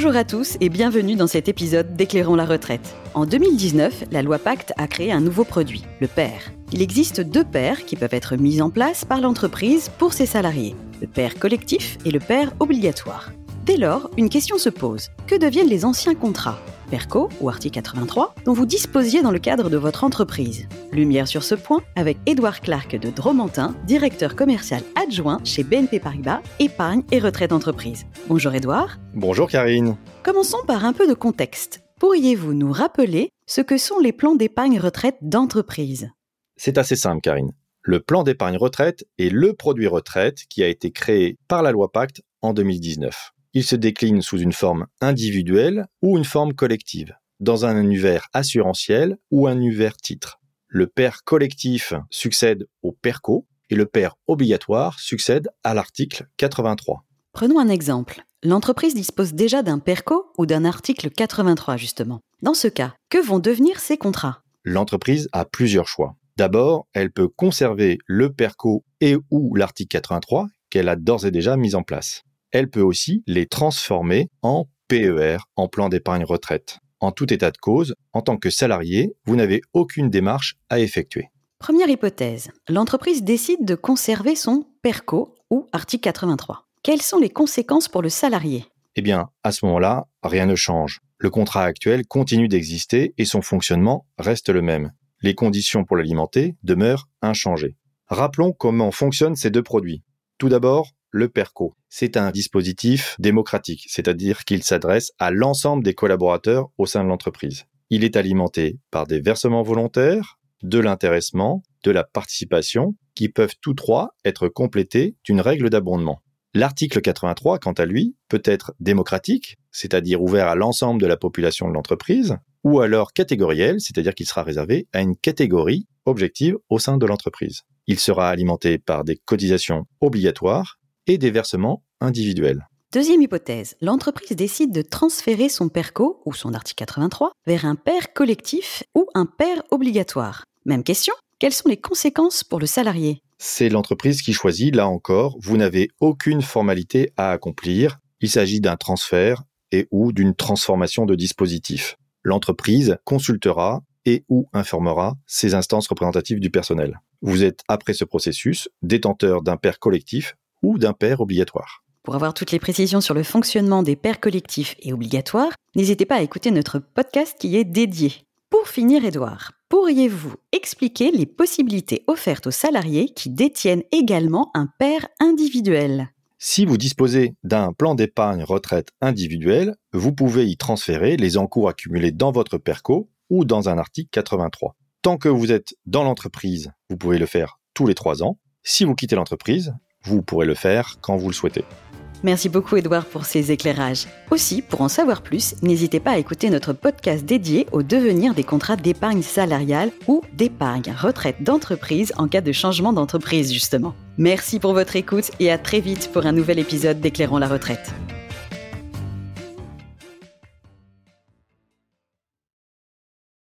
Bonjour à tous et bienvenue dans cet épisode d'Éclairons la retraite. En 2019, la loi Pacte a créé un nouveau produit, le PER. Il existe deux PER qui peuvent être mis en place par l'entreprise pour ses salariés, le PER collectif et le PER obligatoire. Dès lors, une question se pose. Que deviennent les anciens contrats? PERCO ou article 83 dont vous disposiez dans le cadre de votre entreprise Lumière sur ce point avec Édouard Clark de Dromantin, directeur commercial adjoint chez BNP Paribas, épargne et retraite entreprise. Bonjour Édouard. Bonjour Karine. Commençons par un peu de contexte. Pourriez-vous nous rappeler ce que sont les plans d'épargne retraite d'entreprise? C'est assez simple Karine. Le plan d'épargne retraite est le produit retraite qui a été créé par la loi Pacte en 2019 il se décline sous une forme individuelle ou une forme collective, dans un univers assurantiel ou un univers titre. Le pair collectif succède au PERCO et le pair obligatoire succède à l'article 83. Prenons un exemple. L'entreprise dispose déjà d'un PERCO ou d'un article 83 justement. Dans ce cas, que vont devenir ces contrats? L'entreprise a plusieurs choix. D'abord, elle peut conserver le PERCO et ou l'article 83 qu'elle a d'ores et déjà mis en place elle peut aussi les transformer en PER, en plan d'épargne retraite. En tout état de cause, en tant que salarié, vous n'avez aucune démarche à effectuer. Première hypothèse, l'entreprise décide de conserver son PERCO ou article 83. Quelles sont les conséquences pour le salarié? Eh bien, à ce moment-là, rien ne change. Le contrat actuel continue d'exister et son fonctionnement reste le même. Les conditions pour l'alimenter demeurent inchangées. Rappelons comment fonctionnent ces deux produits. Tout d'abord, le PERCO. C'est un dispositif démocratique, c'est-à-dire qu'il s'adresse à l'ensemble des collaborateurs au sein de l'entreprise. Il est alimenté par des versements volontaires, de l'intéressement, de la participation, qui peuvent tous trois être complétés d'une règle d'abondement. L'article 83, quant à lui, peut être démocratique, c'est-à-dire ouvert à l'ensemble de la population de l'entreprise, ou alors catégoriel, c'est-à-dire qu'il sera réservé à une catégorie objective au sein de l'entreprise. Il sera alimenté par des cotisations obligatoires et des versements individuels. Deuxième hypothèse, l'entreprise décide de transférer son PERCO, ou son article 83, vers un PER collectif ou un PER obligatoire. Même question, quelles sont les conséquences pour le salarié? C'est l'entreprise qui choisit, là encore, vous n'avez aucune formalité à accomplir, il s'agit d'un transfert et ou d'une transformation de dispositif. L'entreprise consultera et ou informera ses instances représentatives du personnel. Vous êtes, après ce processus, détenteur d'un PER collectif ou d'un père obligatoire. Pour avoir toutes les précisions sur le fonctionnement des pairs collectifs et obligatoires, n'hésitez pas à écouter notre podcast qui est dédié. Pour finir, Edouard, pourriez-vous expliquer les possibilités offertes aux salariés qui détiennent également un père individuel? Si vous disposez d'un plan d'épargne retraite individuel, vous pouvez y transférer les encours accumulés dans votre PERCO ou dans un article 83. Tant que vous êtes dans l'entreprise, vous pouvez le faire tous les trois ans. Si vous quittez l'entreprise, vous pourrez le faire quand vous le souhaitez. Merci beaucoup Edouard pour ces éclairages. Aussi, pour en savoir plus, n'hésitez pas à écouter notre podcast dédié au devenir des contrats d'épargne salariale ou d'épargne retraite d'entreprise en cas de changement d'entreprise justement. Merci pour votre écoute et à très vite pour un nouvel épisode d'Éclairons la retraite.